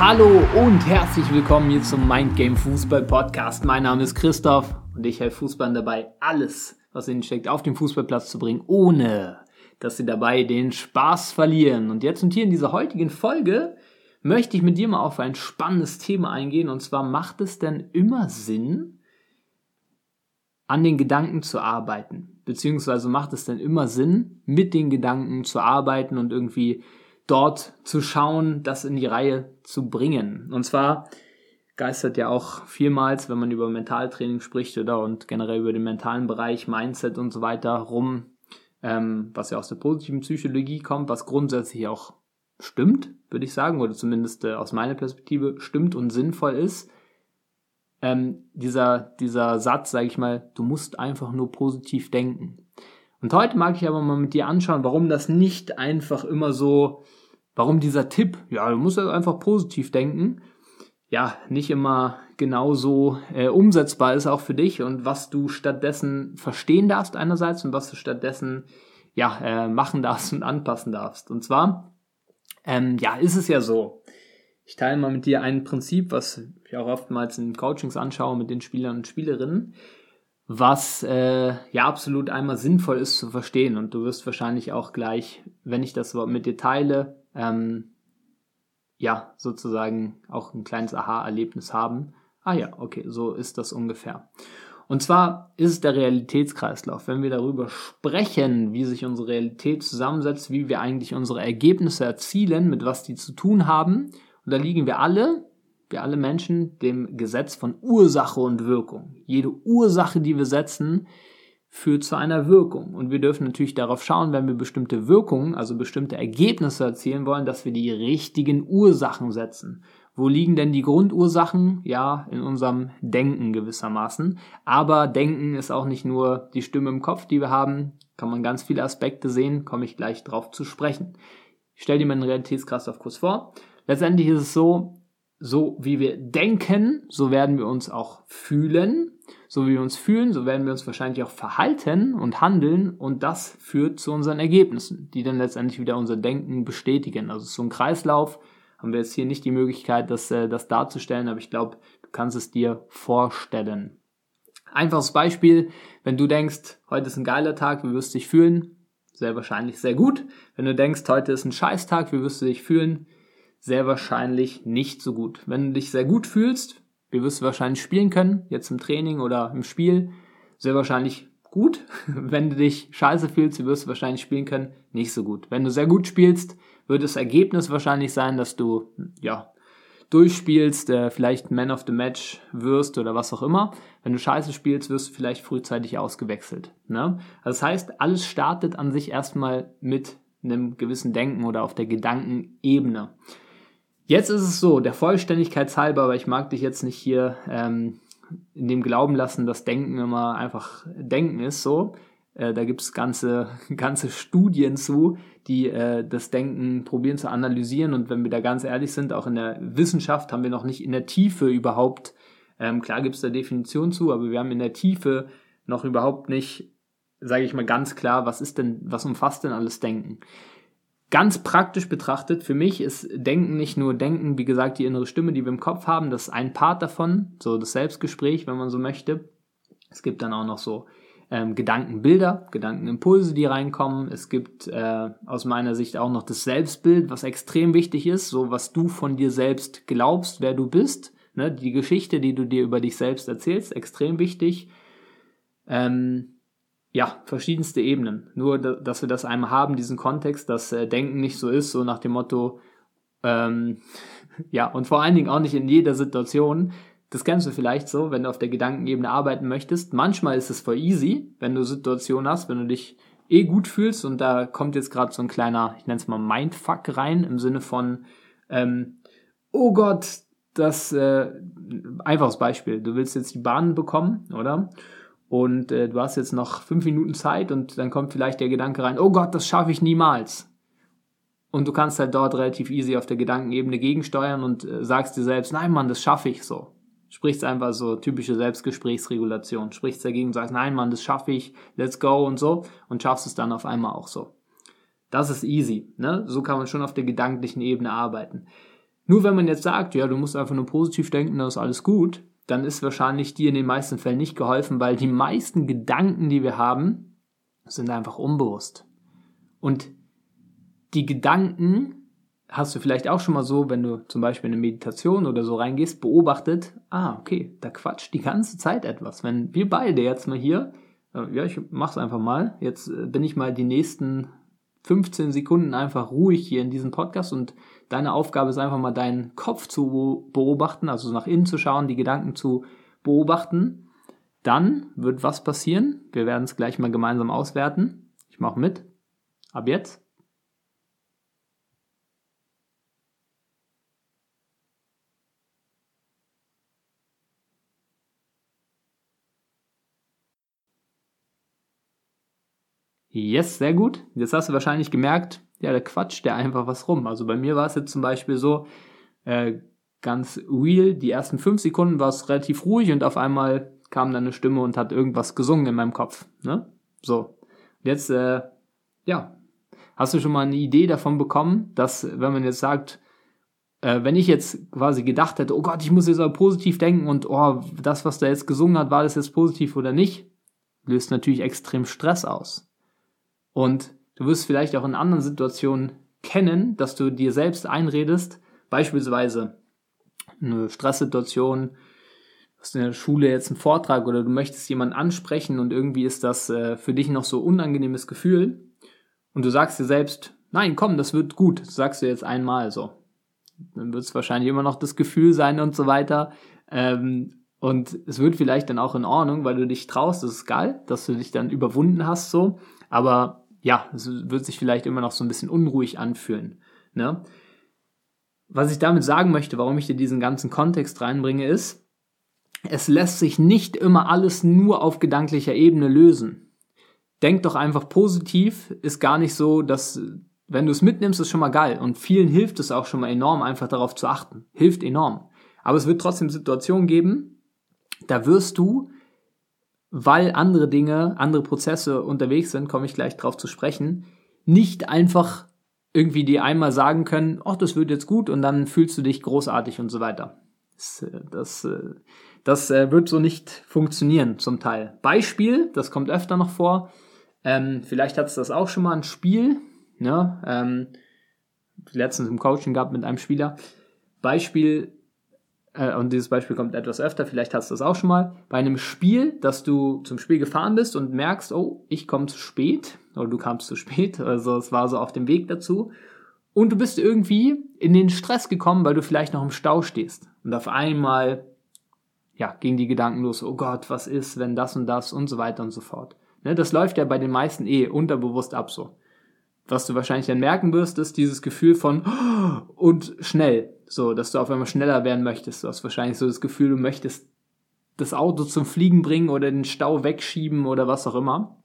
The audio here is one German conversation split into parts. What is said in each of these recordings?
Hallo und herzlich willkommen hier zum Mindgame Fußball Podcast. Mein Name ist Christoph und ich helfe Fußballern dabei, alles, was ihnen steckt, auf den Fußballplatz zu bringen, ohne dass sie dabei den Spaß verlieren. Und jetzt und hier in dieser heutigen Folge möchte ich mit dir mal auf ein spannendes Thema eingehen. Und zwar macht es denn immer Sinn, an den Gedanken zu arbeiten? Beziehungsweise macht es denn immer Sinn, mit den Gedanken zu arbeiten und irgendwie dort zu schauen, das in die Reihe zu bringen? Und zwar geistert ja auch vielmals, wenn man über Mentaltraining spricht oder und generell über den mentalen Bereich, Mindset und so weiter rum, ähm, was ja aus der positiven Psychologie kommt, was grundsätzlich auch stimmt, würde ich sagen, oder zumindest äh, aus meiner Perspektive stimmt und sinnvoll ist. Ähm, dieser, dieser Satz, sage ich mal, du musst einfach nur positiv denken. Und heute mag ich aber mal mit dir anschauen, warum das nicht einfach immer so, warum dieser Tipp, ja, du musst einfach positiv denken, ja, nicht immer genauso äh, umsetzbar ist auch für dich und was du stattdessen verstehen darfst einerseits und was du stattdessen ja äh, machen darfst und anpassen darfst. Und zwar ähm, ja ist es ja so. Ich teile mal mit dir ein Prinzip, was ich auch oftmals in Coachings anschaue mit den Spielern und Spielerinnen, was äh, ja absolut einmal sinnvoll ist zu verstehen. Und du wirst wahrscheinlich auch gleich, wenn ich das mit dir teile, ähm, ja, sozusagen auch ein kleines Aha-Erlebnis haben. Ah ja, okay, so ist das ungefähr. Und zwar ist es der Realitätskreislauf. Wenn wir darüber sprechen, wie sich unsere Realität zusammensetzt, wie wir eigentlich unsere Ergebnisse erzielen, mit was die zu tun haben, und da liegen wir alle, wir alle Menschen, dem Gesetz von Ursache und Wirkung. Jede Ursache, die wir setzen, führt zu einer Wirkung. Und wir dürfen natürlich darauf schauen, wenn wir bestimmte Wirkungen, also bestimmte Ergebnisse erzielen wollen, dass wir die richtigen Ursachen setzen. Wo liegen denn die Grundursachen? Ja, in unserem Denken gewissermaßen. Aber Denken ist auch nicht nur die Stimme im Kopf, die wir haben. Kann man ganz viele Aspekte sehen, komme ich gleich drauf zu sprechen. Ich stelle dir mal einen Realitätskreislauf kurz vor. Letztendlich ist es so, so wie wir denken, so werden wir uns auch fühlen. So wie wir uns fühlen, so werden wir uns wahrscheinlich auch verhalten und handeln und das führt zu unseren Ergebnissen, die dann letztendlich wieder unser Denken bestätigen. Also so ein Kreislauf haben wir jetzt hier nicht die Möglichkeit, das, äh, das darzustellen, aber ich glaube, du kannst es dir vorstellen. Einfaches Beispiel, wenn du denkst, heute ist ein geiler Tag, wie wirst du dich fühlen? Sehr wahrscheinlich sehr gut. Wenn du denkst, heute ist ein Scheißtag, wie wirst du dich fühlen? Sehr wahrscheinlich nicht so gut. Wenn du dich sehr gut fühlst, wie wirst du wahrscheinlich spielen können, jetzt im Training oder im Spiel, sehr wahrscheinlich gut. Wenn du dich scheiße fühlst, wirst du wahrscheinlich spielen können, nicht so gut. Wenn du sehr gut spielst, wird das Ergebnis wahrscheinlich sein, dass du, ja, durchspielst, äh, vielleicht Man of the Match wirst oder was auch immer. Wenn du scheiße spielst, wirst du vielleicht frühzeitig ausgewechselt. Ne? Also das heißt, alles startet an sich erstmal mit einem gewissen Denken oder auf der Gedankenebene. Jetzt ist es so, der Vollständigkeit halber, aber ich mag dich jetzt nicht hier ähm, in dem Glauben lassen, dass Denken immer einfach Denken ist, so. Äh, da gibt es ganze, ganze Studien zu, die äh, das Denken probieren zu analysieren. Und wenn wir da ganz ehrlich sind, auch in der Wissenschaft haben wir noch nicht in der Tiefe überhaupt, ähm, klar gibt es da Definitionen zu, aber wir haben in der Tiefe noch überhaupt nicht, sage ich mal ganz klar, was ist denn, was umfasst denn alles Denken? Ganz praktisch betrachtet, für mich ist Denken nicht nur Denken, wie gesagt, die innere Stimme, die wir im Kopf haben, das ist ein Part davon, so das Selbstgespräch, wenn man so möchte. Es gibt dann auch noch so ähm, Gedankenbilder, Gedankenimpulse, die reinkommen. Es gibt äh, aus meiner Sicht auch noch das Selbstbild, was extrem wichtig ist, so was du von dir selbst glaubst, wer du bist. Ne? Die Geschichte, die du dir über dich selbst erzählst, extrem wichtig. Ähm, ja, verschiedenste Ebenen. Nur, dass wir das einmal haben, diesen Kontext, dass äh, Denken nicht so ist, so nach dem Motto, ähm, ja, und vor allen Dingen auch nicht in jeder Situation. Das kennst du vielleicht so, wenn du auf der Gedankenebene arbeiten möchtest. Manchmal ist es voll easy, wenn du Situationen hast, wenn du dich eh gut fühlst und da kommt jetzt gerade so ein kleiner, ich nenne es mal Mindfuck rein, im Sinne von, ähm, oh Gott, das, äh, einfaches Beispiel, du willst jetzt die Bahn bekommen, oder? Und äh, du hast jetzt noch fünf Minuten Zeit und dann kommt vielleicht der Gedanke rein, oh Gott, das schaffe ich niemals. Und du kannst halt dort relativ easy auf der Gedankenebene gegensteuern und äh, sagst dir selbst, nein Mann, das schaffe ich so. Sprichst einfach so typische Selbstgesprächsregulation. Sprichst dagegen und sagst, nein Mann, das schaffe ich, let's go und so und schaffst es dann auf einmal auch so. Das ist easy. Ne? So kann man schon auf der gedanklichen Ebene arbeiten. Nur wenn man jetzt sagt, ja, du musst einfach nur positiv denken, dann ist alles gut, dann ist wahrscheinlich dir in den meisten Fällen nicht geholfen, weil die meisten Gedanken, die wir haben, sind einfach unbewusst. Und die Gedanken hast du vielleicht auch schon mal so, wenn du zum Beispiel in eine Meditation oder so reingehst, beobachtet, ah, okay, da quatscht die ganze Zeit etwas. Wenn wir beide jetzt mal hier, äh, ja, ich mach's einfach mal, jetzt äh, bin ich mal die nächsten 15 Sekunden einfach ruhig hier in diesem Podcast und deine Aufgabe ist einfach mal deinen Kopf zu beobachten, also nach innen zu schauen, die Gedanken zu beobachten. Dann wird was passieren. Wir werden es gleich mal gemeinsam auswerten. Ich mache mit. Ab jetzt. Yes, sehr gut. Jetzt hast du wahrscheinlich gemerkt, ja, da quatscht der einfach was rum. Also bei mir war es jetzt zum Beispiel so, äh, ganz real, die ersten fünf Sekunden war es relativ ruhig und auf einmal kam dann eine Stimme und hat irgendwas gesungen in meinem Kopf. Ne? So. Jetzt, äh, ja, hast du schon mal eine Idee davon bekommen, dass, wenn man jetzt sagt, äh, wenn ich jetzt quasi gedacht hätte, oh Gott, ich muss jetzt aber positiv denken und oh, das, was der jetzt gesungen hat, war das jetzt positiv oder nicht, löst natürlich extrem Stress aus. Und du wirst vielleicht auch in anderen Situationen kennen, dass du dir selbst einredest, beispielsweise eine Stresssituation, du hast in der Schule jetzt einen Vortrag oder du möchtest jemanden ansprechen und irgendwie ist das äh, für dich noch so unangenehmes Gefühl und du sagst dir selbst, nein, komm, das wird gut, das sagst du jetzt einmal so. Dann wird es wahrscheinlich immer noch das Gefühl sein und so weiter. Ähm, und es wird vielleicht dann auch in Ordnung, weil du dich traust, das ist geil, dass du dich dann überwunden hast so. Aber ja, es wird sich vielleicht immer noch so ein bisschen unruhig anfühlen. Ne? Was ich damit sagen möchte, warum ich dir diesen ganzen Kontext reinbringe, ist, es lässt sich nicht immer alles nur auf gedanklicher Ebene lösen. Denk doch einfach positiv, ist gar nicht so, dass, wenn du es mitnimmst, ist schon mal geil. Und vielen hilft es auch schon mal enorm, einfach darauf zu achten. Hilft enorm. Aber es wird trotzdem Situationen geben, da wirst du weil andere Dinge, andere Prozesse unterwegs sind, komme ich gleich drauf zu sprechen, nicht einfach irgendwie dir einmal sagen können, ach, das wird jetzt gut und dann fühlst du dich großartig und so weiter. Das, äh, das, äh, das äh, wird so nicht funktionieren zum Teil. Beispiel, das kommt öfter noch vor, ähm, vielleicht hat es das auch schon mal ein Spiel, ne? ähm, letztens im Coaching gehabt mit einem Spieler. Beispiel, äh, und dieses Beispiel kommt etwas öfter, vielleicht hast du das auch schon mal, bei einem Spiel, dass du zum Spiel gefahren bist und merkst, oh, ich komme zu spät, oder du kamst zu spät, also es war so auf dem Weg dazu, und du bist irgendwie in den Stress gekommen, weil du vielleicht noch im Stau stehst. Und auf einmal, ja, gingen die Gedanken los, oh Gott, was ist, wenn das und das und so weiter und so fort. Ne, das läuft ja bei den meisten eh unterbewusst ab so. Was du wahrscheinlich dann merken wirst, ist dieses Gefühl von und schnell. So, dass du auf einmal schneller werden möchtest. Du hast wahrscheinlich so das Gefühl, du möchtest das Auto zum Fliegen bringen oder den Stau wegschieben oder was auch immer.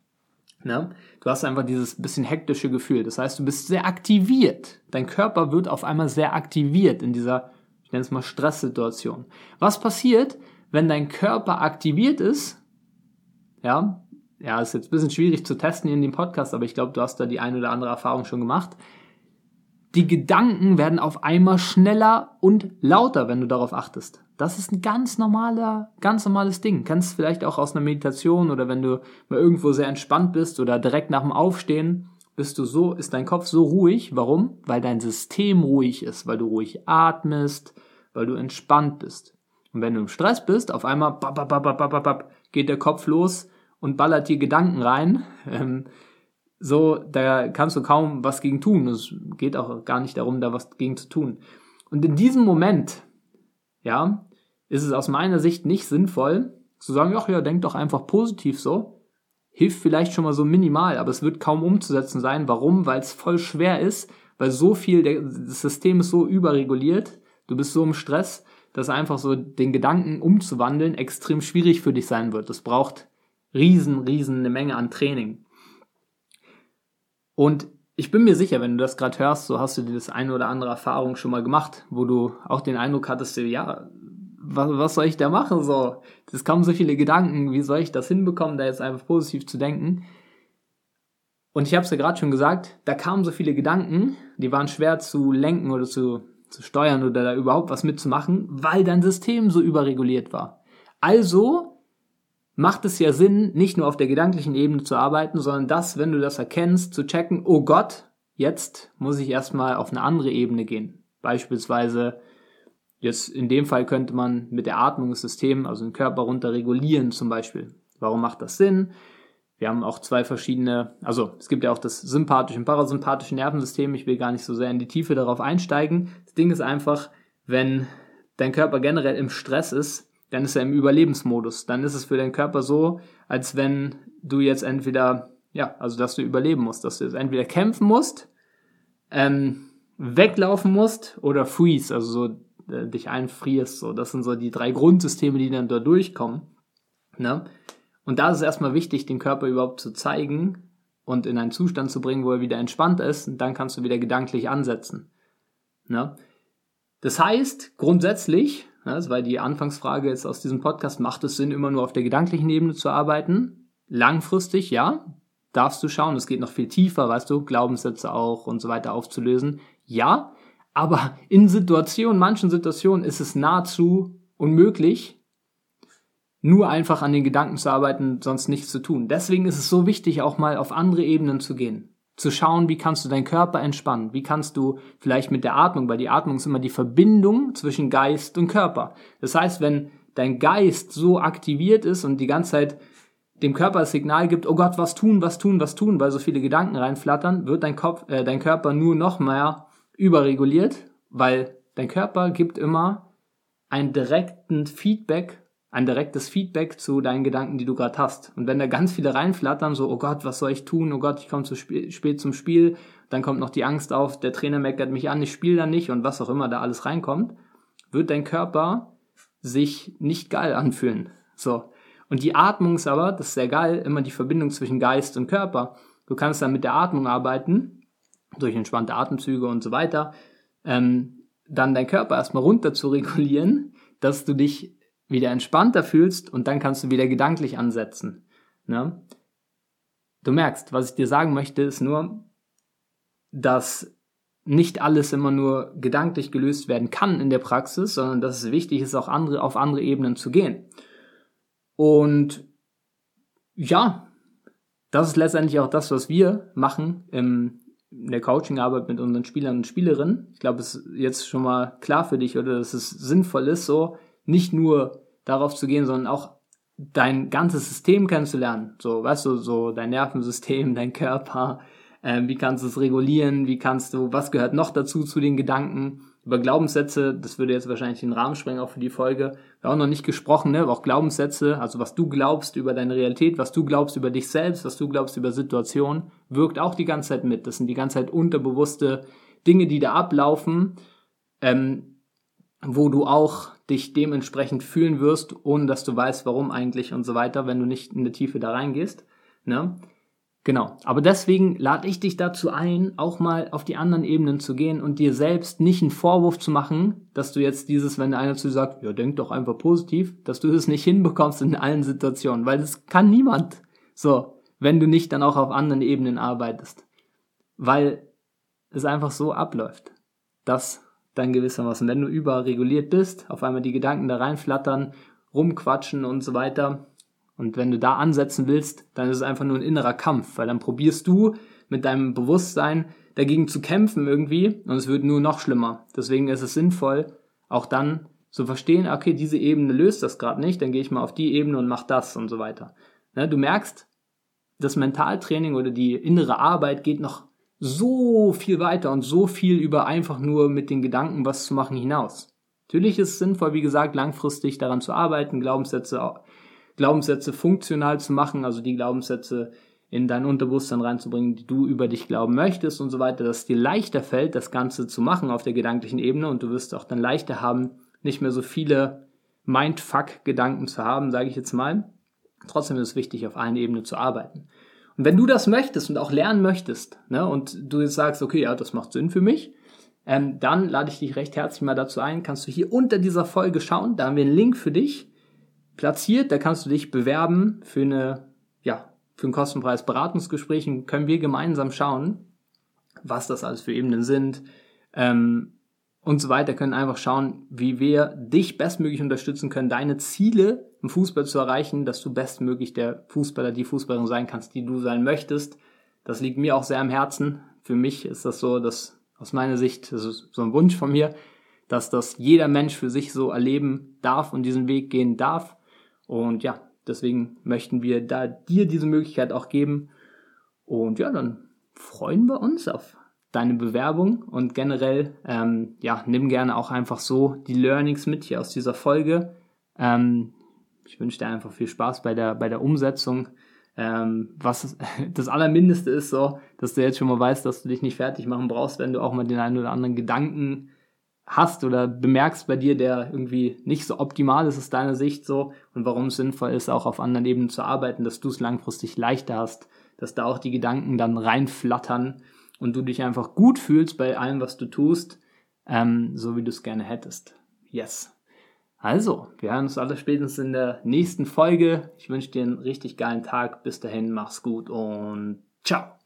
Ne? Du hast einfach dieses bisschen hektische Gefühl. Das heißt, du bist sehr aktiviert. Dein Körper wird auf einmal sehr aktiviert in dieser, ich nenne es mal Stresssituation. Was passiert, wenn dein Körper aktiviert ist? Ja, ja, ist jetzt ein bisschen schwierig zu testen in dem Podcast, aber ich glaube, du hast da die ein oder andere Erfahrung schon gemacht. Die Gedanken werden auf einmal schneller und lauter, wenn du darauf achtest. Das ist ein ganz normaler, ganz normales Ding. Kannst vielleicht auch aus einer Meditation oder wenn du mal irgendwo sehr entspannt bist oder direkt nach dem Aufstehen, bist du so, ist dein Kopf so ruhig. Warum? Weil dein System ruhig ist, weil du ruhig atmest, weil du entspannt bist. Und wenn du im Stress bist, auf einmal bap, bap, bap, bap, bap, bap, geht der Kopf los und ballert dir Gedanken rein. Ähm, so, da kannst du kaum was gegen tun. Es geht auch gar nicht darum, da was gegen zu tun. Und in diesem Moment, ja, ist es aus meiner Sicht nicht sinnvoll, zu sagen, ach ja, denk doch einfach positiv so. Hilft vielleicht schon mal so minimal, aber es wird kaum umzusetzen sein. Warum? Weil es voll schwer ist, weil so viel, das System ist so überreguliert, du bist so im Stress, dass einfach so den Gedanken umzuwandeln extrem schwierig für dich sein wird. Es braucht riesen, riesen eine Menge an Training. Und ich bin mir sicher, wenn du das gerade hörst, so hast du dir das eine oder andere Erfahrung schon mal gemacht, wo du auch den Eindruck hattest, ja, was, was soll ich da machen? So, das kamen so viele Gedanken, wie soll ich das hinbekommen, da jetzt einfach positiv zu denken? Und ich habe es ja gerade schon gesagt, da kamen so viele Gedanken, die waren schwer zu lenken oder zu, zu steuern oder da überhaupt was mitzumachen, weil dein System so überreguliert war. Also macht es ja Sinn, nicht nur auf der gedanklichen Ebene zu arbeiten, sondern das, wenn du das erkennst, zu checken, oh Gott, jetzt muss ich erstmal auf eine andere Ebene gehen. Beispielsweise, jetzt in dem Fall könnte man mit der Atmung das System, also den Körper runter regulieren zum Beispiel. Warum macht das Sinn? Wir haben auch zwei verschiedene, also es gibt ja auch das sympathische und parasympathische Nervensystem. Ich will gar nicht so sehr in die Tiefe darauf einsteigen. Das Ding ist einfach, wenn dein Körper generell im Stress ist, dann ist er im Überlebensmodus. Dann ist es für deinen Körper so, als wenn du jetzt entweder, ja, also dass du überleben musst, dass du jetzt entweder kämpfen musst, ähm, weglaufen musst oder freeze, also so äh, dich einfrierst. So, das sind so die drei Grundsysteme, die dann da durchkommen. Ne? Und da ist es erstmal wichtig, den Körper überhaupt zu zeigen und in einen Zustand zu bringen, wo er wieder entspannt ist. Und dann kannst du wieder gedanklich ansetzen. Ne? Das heißt, grundsätzlich, das war die Anfangsfrage jetzt aus diesem Podcast, macht es Sinn, immer nur auf der gedanklichen Ebene zu arbeiten? Langfristig, ja, darfst du schauen. Es geht noch viel tiefer, weißt du, Glaubenssätze auch und so weiter aufzulösen. Ja, aber in Situationen, manchen Situationen ist es nahezu unmöglich, nur einfach an den Gedanken zu arbeiten, sonst nichts zu tun. Deswegen ist es so wichtig, auch mal auf andere Ebenen zu gehen. Zu schauen, wie kannst du deinen Körper entspannen? Wie kannst du vielleicht mit der Atmung, weil die Atmung ist immer die Verbindung zwischen Geist und Körper. Das heißt, wenn dein Geist so aktiviert ist und die ganze Zeit dem Körper das Signal gibt, oh Gott, was tun, was tun, was tun, weil so viele Gedanken reinflattern, wird dein Kopf, äh, dein Körper nur noch mehr überreguliert, weil dein Körper gibt immer einen direkten Feedback ein direktes Feedback zu deinen Gedanken, die du gerade hast. Und wenn da ganz viele reinflattern, so, oh Gott, was soll ich tun? Oh Gott, ich komme zu spät zum Spiel, dann kommt noch die Angst auf, der Trainer meckert mich an, ich spiele dann nicht und was auch immer da alles reinkommt, wird dein Körper sich nicht geil anfühlen. So. Und die Atmung ist aber, das ist sehr geil, immer die Verbindung zwischen Geist und Körper. Du kannst dann mit der Atmung arbeiten, durch entspannte Atemzüge und so weiter, ähm, dann dein Körper erstmal runter zu regulieren, dass du dich wieder entspannter fühlst und dann kannst du wieder gedanklich ansetzen. Ne? Du merkst, was ich dir sagen möchte, ist nur, dass nicht alles immer nur gedanklich gelöst werden kann in der Praxis, sondern dass es wichtig ist, auch andere, auf andere Ebenen zu gehen. Und ja, das ist letztendlich auch das, was wir machen im, in der Coachingarbeit mit unseren Spielern und Spielerinnen. Ich glaube, es ist jetzt schon mal klar für dich, oder dass es sinnvoll ist, so nicht nur darauf zu gehen, sondern auch dein ganzes System kennenzulernen. So, weißt du, so dein Nervensystem, dein Körper, äh, wie kannst du es regulieren, wie kannst du, was gehört noch dazu zu den Gedanken, über Glaubenssätze, das würde jetzt wahrscheinlich den Rahmen sprengen, auch für die Folge. Wir haben auch noch nicht gesprochen, ne? aber auch Glaubenssätze, also was du glaubst über deine Realität, was du glaubst über dich selbst, was du glaubst über Situationen, wirkt auch die ganze Zeit mit. Das sind die ganze Zeit unterbewusste Dinge, die da ablaufen, ähm, wo du auch dich dementsprechend fühlen wirst, ohne dass du weißt, warum eigentlich und so weiter, wenn du nicht in der Tiefe da reingehst. Ne? Genau. Aber deswegen lade ich dich dazu ein, auch mal auf die anderen Ebenen zu gehen und dir selbst nicht einen Vorwurf zu machen, dass du jetzt dieses, wenn einer zu dir sagt, ja, denk doch einfach positiv, dass du das nicht hinbekommst in allen Situationen, weil das kann niemand. So, wenn du nicht dann auch auf anderen Ebenen arbeitest. Weil es einfach so abläuft, dass dann gewissermaßen, wenn du überreguliert bist, auf einmal die Gedanken da reinflattern, rumquatschen und so weiter. Und wenn du da ansetzen willst, dann ist es einfach nur ein innerer Kampf, weil dann probierst du mit deinem Bewusstsein dagegen zu kämpfen irgendwie und es wird nur noch schlimmer. Deswegen ist es sinnvoll, auch dann zu verstehen, okay, diese Ebene löst das gerade nicht, dann gehe ich mal auf die Ebene und mach das und so weiter. Ne, du merkst, das Mentaltraining oder die innere Arbeit geht noch so viel weiter und so viel über einfach nur mit den Gedanken was zu machen hinaus. Natürlich ist es sinnvoll, wie gesagt, langfristig daran zu arbeiten, Glaubenssätze, Glaubenssätze funktional zu machen, also die Glaubenssätze in dein Unterbewusstsein reinzubringen, die du über dich glauben möchtest und so weiter, dass es dir leichter fällt, das Ganze zu machen auf der gedanklichen Ebene und du wirst auch dann leichter haben, nicht mehr so viele Mindfuck-Gedanken zu haben, sage ich jetzt mal. Trotzdem ist es wichtig, auf allen Ebenen zu arbeiten. Und wenn du das möchtest und auch lernen möchtest, ne, und du jetzt sagst, okay, ja, das macht Sinn für mich, ähm, dann lade ich dich recht herzlich mal dazu ein, kannst du hier unter dieser Folge schauen, da haben wir einen Link für dich platziert, da kannst du dich bewerben für eine, ja, für ein kostenfreies Beratungsgespräch. Und können wir gemeinsam schauen, was das alles für Ebenen sind, ähm, und so weiter. Können einfach schauen, wie wir dich bestmöglich unterstützen können, deine Ziele im Fußball zu erreichen, dass du bestmöglich der Fußballer, die Fußballerin sein kannst, die du sein möchtest. Das liegt mir auch sehr am Herzen. Für mich ist das so, dass aus meiner Sicht, das ist so ein Wunsch von mir, dass das jeder Mensch für sich so erleben darf und diesen Weg gehen darf. Und ja, deswegen möchten wir da dir diese Möglichkeit auch geben. Und ja, dann freuen wir uns auf deine Bewerbung und generell, ähm, ja, nimm gerne auch einfach so die Learnings mit hier aus dieser Folge. Ähm, ich wünsche dir einfach viel Spaß bei der, bei der Umsetzung. Ähm, was das Allermindeste ist so, dass du jetzt schon mal weißt, dass du dich nicht fertig machen brauchst, wenn du auch mal den einen oder anderen Gedanken hast oder bemerkst bei dir, der irgendwie nicht so optimal ist aus deiner Sicht so und warum es sinnvoll ist, auch auf anderen Ebenen zu arbeiten, dass du es langfristig leichter hast, dass da auch die Gedanken dann reinflattern und du dich einfach gut fühlst bei allem, was du tust, ähm, so wie du es gerne hättest. Yes. Also, wir hören uns alle spätestens in der nächsten Folge. Ich wünsche dir einen richtig geilen Tag. Bis dahin, mach's gut und ciao.